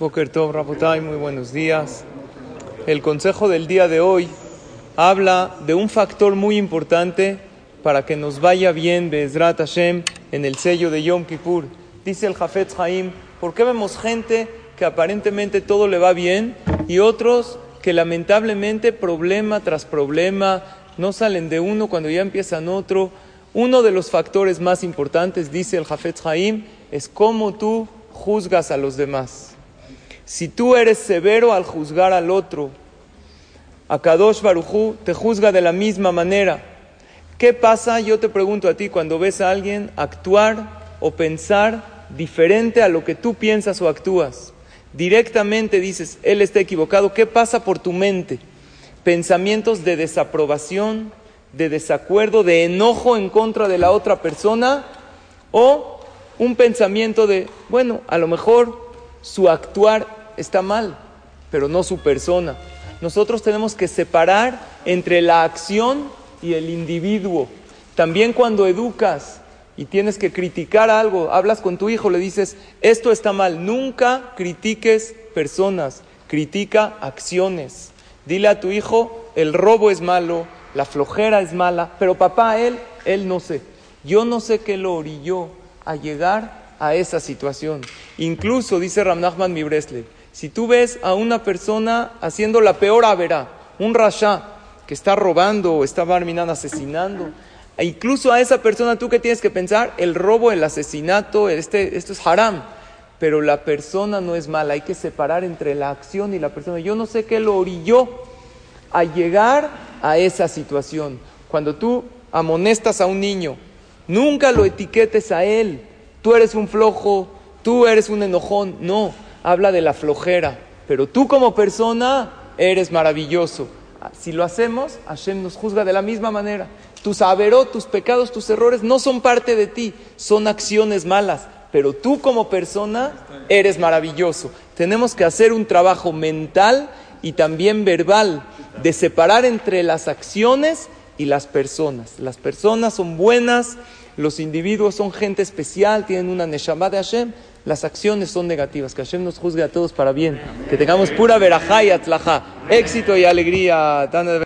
Boker Tov, Rabotai, muy buenos días. El consejo del día de hoy habla de un factor muy importante para que nos vaya bien Bezrat Hashem en el sello de Yom Kippur. Dice el Jafetz Haim, ¿por qué vemos gente que aparentemente todo le va bien y otros que lamentablemente problema tras problema no salen de uno cuando ya empiezan otro? Uno de los factores más importantes, dice el Jafetz Haim, es cómo tú juzgas a los demás. Si tú eres severo al juzgar al otro, Akadosh Barujú te juzga de la misma manera. ¿Qué pasa, yo te pregunto a ti, cuando ves a alguien actuar o pensar diferente a lo que tú piensas o actúas? Directamente dices, él está equivocado. ¿Qué pasa por tu mente? Pensamientos de desaprobación, de desacuerdo, de enojo en contra de la otra persona o un pensamiento de, bueno, a lo mejor su actuar está mal, pero no su persona. Nosotros tenemos que separar entre la acción y el individuo. También cuando educas y tienes que criticar algo, hablas con tu hijo, le dices, esto está mal, nunca critiques personas, critica acciones. Dile a tu hijo, el robo es malo, la flojera es mala, pero papá, él, él no sé. Yo no sé qué lo orilló a llegar a esa situación. Incluso, dice Ramnachman Mibresle, si tú ves a una persona haciendo la peor avera, un rasha que está robando o está barminan asesinando, e incluso a esa persona tú que tienes que pensar, el robo, el asesinato, este, esto es haram, pero la persona no es mala, hay que separar entre la acción y la persona. Yo no sé qué lo orilló a llegar a esa situación. Cuando tú amonestas a un niño, nunca lo etiquetes a él. Tú eres un flojo, tú eres un enojón. No, habla de la flojera. Pero tú como persona eres maravilloso. Si lo hacemos, Hashem nos juzga de la misma manera. Tus averot, tus pecados, tus errores no son parte de ti, son acciones malas. Pero tú como persona eres maravilloso. Tenemos que hacer un trabajo mental y también verbal de separar entre las acciones y las personas. Las personas son buenas, los individuos son gente especial, tienen una neshama de Hashem. Las acciones son negativas. Que Hashem nos juzgue a todos para bien. Que tengamos pura verajá y atzlajá, éxito y alegría.